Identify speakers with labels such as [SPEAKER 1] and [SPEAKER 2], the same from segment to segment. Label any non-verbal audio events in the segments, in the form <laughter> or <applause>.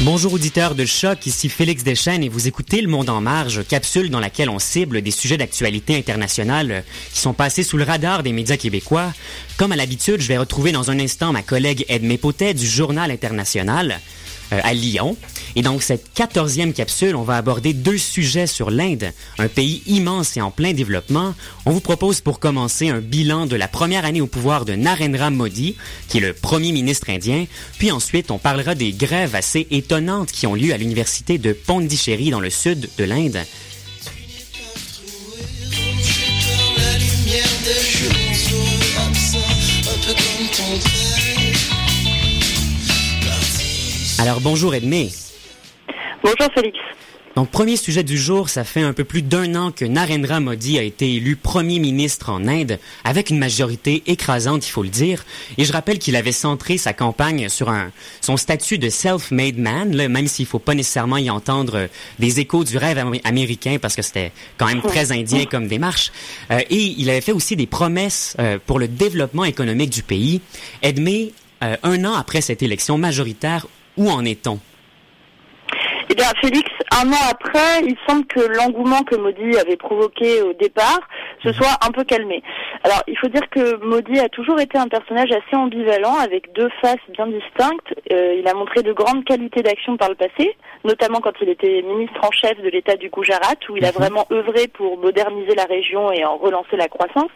[SPEAKER 1] Bonjour auditeurs de Choc, ici Félix Deschênes et vous écoutez Le Monde en Marge, capsule dans laquelle on cible des sujets d'actualité internationale qui sont passés sous le radar des médias québécois. Comme à l'habitude, je vais retrouver dans un instant ma collègue Edmé Potet du Journal International. Euh, à Lyon. Et donc, cette quatorzième capsule, on va aborder deux sujets sur l'Inde, un pays immense et en plein développement. On vous propose pour commencer un bilan de la première année au pouvoir de Narendra Modi, qui est le premier ministre indien. Puis ensuite, on parlera des grèves assez étonnantes qui ont lieu à l'université de Pondichéry dans le sud de l'Inde. Alors bonjour Edmé.
[SPEAKER 2] Bonjour Félix.
[SPEAKER 1] Donc premier sujet du jour, ça fait un peu plus d'un an que Narendra Modi a été élu premier ministre en Inde avec une majorité écrasante, il faut le dire. Et je rappelle qu'il avait centré sa campagne sur un, son statut de self-made man, là, même s'il faut pas nécessairement y entendre des échos du rêve américain parce que c'était quand même très indien comme démarche. Euh, et il avait fait aussi des promesses euh, pour le développement économique du pays. Edmé, euh, un an après cette élection majoritaire, où en est-on?
[SPEAKER 2] Eh bien, Félix, un an après, il semble que l'engouement que Modi avait provoqué au départ se mhm. soit un peu calmé. Alors, il faut dire que Modi a toujours été un personnage assez ambivalent, avec deux faces bien distinctes. Euh, il a montré de grandes qualités d'action par le passé, notamment quand il était ministre en chef de l'État du Gujarat, où il a mhm. vraiment œuvré pour moderniser la région et en relancer la croissance.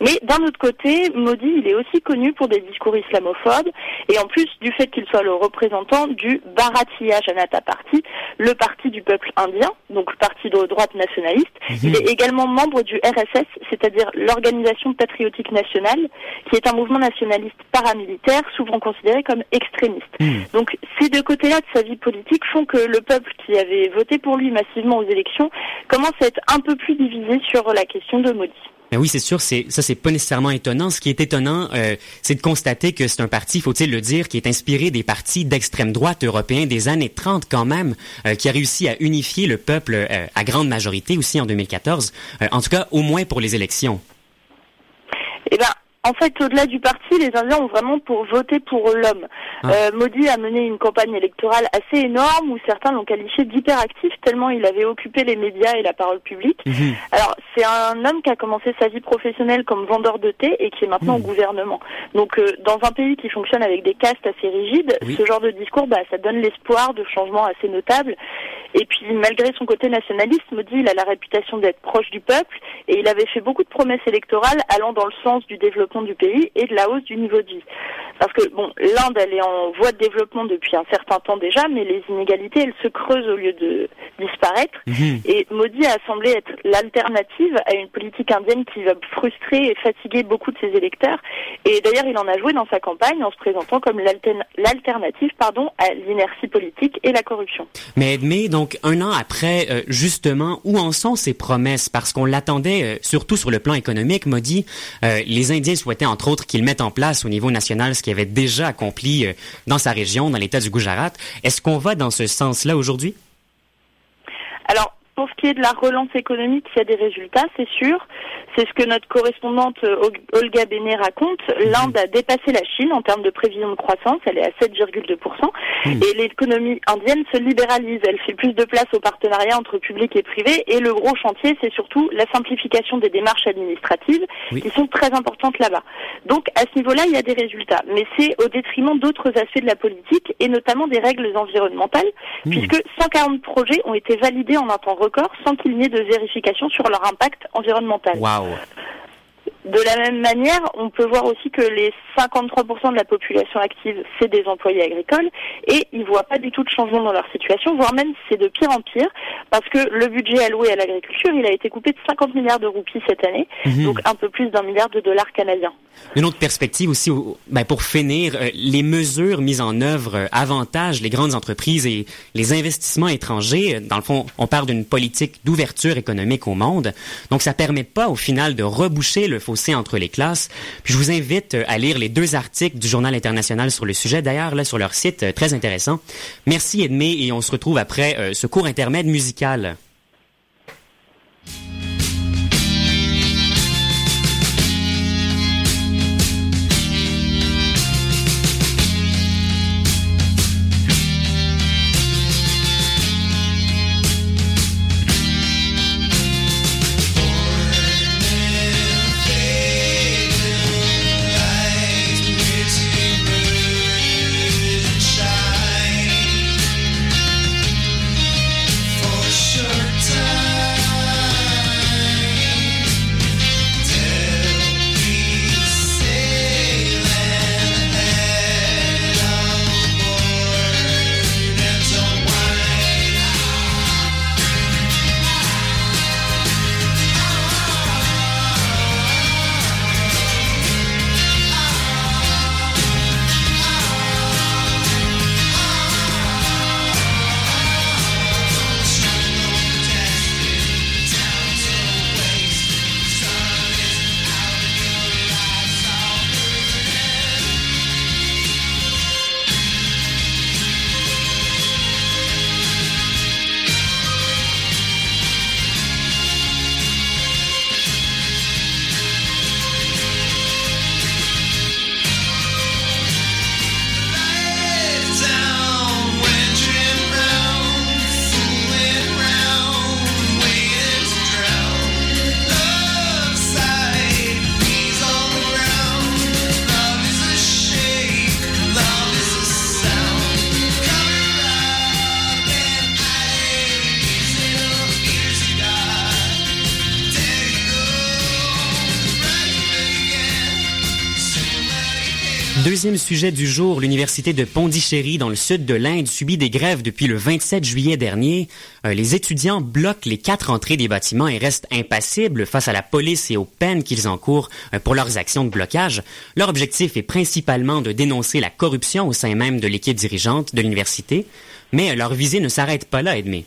[SPEAKER 2] Mais d'un autre côté, Modi, il est aussi connu pour des discours islamophobes, et en plus du fait qu'il soit le représentant du Bharatiya Janata Party, le parti du peuple indien, donc parti de droite nationaliste. Mhm. Il est également membre du RSS, c'est-à-dire l'Organisation patriotique nationale, qui est un mouvement nationaliste paramilitaire, souvent considéré comme extrémiste. Mhm. Donc ces deux côtés-là de sa vie politique font que le peuple qui avait voté pour lui massivement aux élections commence à être un peu plus divisé sur la question de Modi.
[SPEAKER 1] Ben oui, c'est sûr, c'est ça, c'est pas nécessairement étonnant. Ce qui est étonnant, euh, c'est de constater que c'est un parti, faut-il le dire, qui est inspiré des partis d'extrême droite européens des années 30 quand même, euh, qui a réussi à unifier le peuple euh, à grande majorité aussi en 2014. en tout cas, au moins pour les élections.
[SPEAKER 2] Eh ben, en fait, au-delà du parti, les Indiens ont vraiment pour voter pour l'homme. Ah. Euh, Modi a mené une campagne électorale assez énorme où certains l'ont qualifié d'hyperactif tellement il avait occupé les médias et la parole publique. Mhm. Alors, c'est un homme qui a commencé sa vie professionnelle comme vendeur de thé et qui est maintenant au mhm. gouvernement. Donc, euh, dans un pays qui fonctionne avec des castes assez rigides, ce genre de discours, bah, ça donne l'espoir de changements assez notables. Et puis, malgré son côté nationaliste, Modi, il a la réputation d'être proche du peuple et il avait fait beaucoup de promesses électorales allant dans le sens du développement du pays et de la hausse du niveau de vie. Parce que, bon, l'Inde, elle est en voie de développement depuis un certain temps déjà, mais les inégalités, elles se creusent au lieu de disparaître. Mhm. Et Modi a semblé être l'alternative à une politique indienne qui va frustrer et fatiguer beaucoup de ses électeurs. Et d'ailleurs, il en a joué dans sa campagne en se présentant comme l'alternative, pardon, à l'inertie politique et la corruption.
[SPEAKER 1] Mais Edmé, donc un an après, euh, justement, où en sont ces promesses? Parce qu'on l'attendait, euh, surtout sur le plan économique, Modi. Euh, les Indiens souhaitaient entre autres qu'il mette en place au niveau national ce qui avait déjà accompli dans sa région, dans l'État du Gujarat. Est-ce qu'on va dans ce sens-là aujourd'hui?
[SPEAKER 2] Alors, pour ce qui est de la relance économique, il y a des résultats, c'est sûr. C'est ce que notre correspondante euh, Olga Béné raconte. Mhm. L'Inde a dépassé la Chine en termes de prévision de croissance. Elle est à 7,2%. Mhm. Et l'économie indienne se libéralise. Elle fait plus de place au partenariat entre public et privé. Et le gros chantier, c'est surtout la simplification des démarches administratives qui sont très importantes là-bas. Donc, à ce niveau-là, il y a des résultats. Mais c'est au détriment d'autres aspects de la politique et notamment des règles environnementales, mhm. puisque 140 projets ont été validés en un temps record sans qu'il n'y ait de vérification sur leur impact environnemental. De la même manière, on peut voir aussi que les 53% de la population active, c'est des employés agricoles et ils voient pas du tout de changement dans leur situation, voire même c'est de pire en pire parce que le budget alloué à l'agriculture, il a été coupé de 50 milliards de roupies cette année, mhm. donc un peu plus d'un milliard de dollars canadiens.
[SPEAKER 1] Une autre perspective aussi, ben pour finir, euh, les mesures mises en œuvre euh, avantagent les grandes entreprises et les investissements étrangers. Dans le fond, on parle d'une politique d'ouverture économique au monde, donc ça permet pas au final de reboucher le fossé entre les classes. Je vous invite euh, à lire les deux articles du Journal international sur le sujet, d'ailleurs, là, sur leur site, euh, très intéressant. Merci Edmé, et on se retrouve après euh, ce court intermède musical. Deuxième sujet du jour, l'université de Pondichéry dans le sud de l'Inde subit des grèves depuis le 27 juillet dernier. Euh, les étudiants bloquent les quatre entrées des bâtiments et restent impassibles face à la police et aux peines qu'ils encourent euh, pour leurs actions de blocage. Leur objectif est principalement de dénoncer la corruption au sein même de l'équipe dirigeante de l'université, mais leur visée ne s'arrête pas là, Edmé.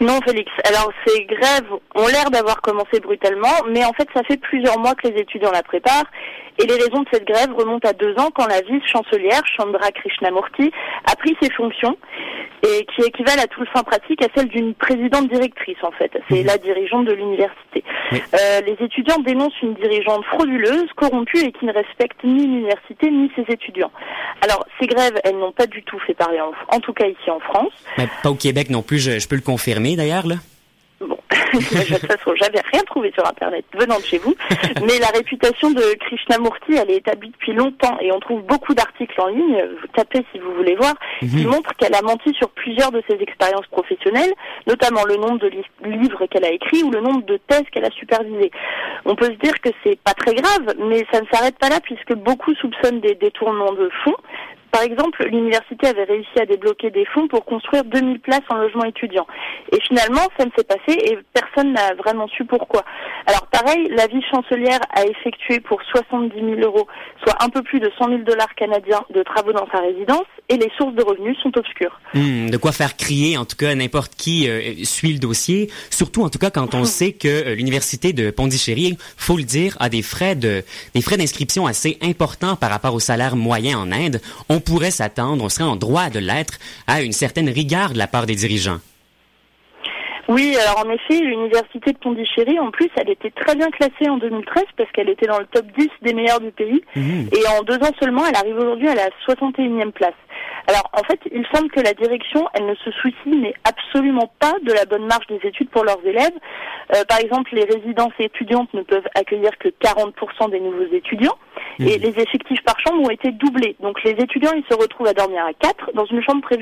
[SPEAKER 2] Non, Félix. Alors, ces grèves ont l'air d'avoir commencé brutalement, mais en fait, ça fait plusieurs mois que les étudiants la préparent. Et les raisons de cette grève remontent à deux ans quand la vice-chancelière, Chandra Krishnamurti, a pris ses fonctions et qui équivalent à tout le fin pratique à celle d'une présidente directrice, en fait. C'est mhm. la dirigeante de l'université. Euh, les étudiants dénoncent une dirigeante frauduleuse, corrompue et qui ne respecte ni l'université ni ses étudiants. Alors, ces grèves, elles n'ont pas du tout fait parler, en, en tout cas ici en France.
[SPEAKER 1] Mais pas au Québec non plus, je, je peux le confirmer d'ailleurs, là.
[SPEAKER 2] Bon, de toute façon, j'avais rien trouvé sur Internet venant de chez vous. Mais la réputation de Krishnamurti, elle est établie depuis longtemps et on trouve beaucoup d'articles en ligne, vous tapez si vous voulez voir, qui mhm. montrent qu'elle a menti sur plusieurs de ses expériences professionnelles, notamment le nombre de livres qu'elle a écrits ou le nombre de thèses qu'elle a supervisées. On peut se dire que c'est pas très grave, mais ça ne s'arrête pas là puisque beaucoup soupçonnent des détournements de fonds, par exemple, l'université avait réussi à débloquer des fonds pour construire 2000 places en logement étudiant. Et finalement, ça ne s'est passé et personne n'a vraiment su pourquoi. Alors pareil, la vice-chancelière a effectué pour 70 000 euros, soit un peu plus de 100 000 dollars canadiens de travaux dans sa résidence et les sources de revenus sont obscures.
[SPEAKER 1] Hmm, de quoi faire crier, en tout cas, n'importe qui euh, suit le dossier, surtout en tout cas quand on <laughs> sait que euh, l'université de Pondichéry, faut le dire, a des frais de des frais d'inscription assez importants par rapport au salaire moyen en Inde. On pourrait s'attendre, on serait en droit de l'être, à une certaine rigueur de la part des dirigeants.
[SPEAKER 2] Oui, alors en effet, l'université de Pondichéry, en plus, elle était très bien classée en 2013 parce qu'elle était dans le top 10 des meilleurs du pays. Mmh. Et en deux ans seulement, elle arrive aujourd'hui à la 61e place. Alors en fait, il semble que la direction, elle ne se soucie mais absolument pas de la bonne marche des études pour leurs élèves. Euh, par exemple, les résidences étudiantes ne peuvent accueillir que 40% des nouveaux étudiants et mmh. les effectifs par chambre ont été doublés. Donc les étudiants, ils se retrouvent à dormir à 4 dans une chambre prévue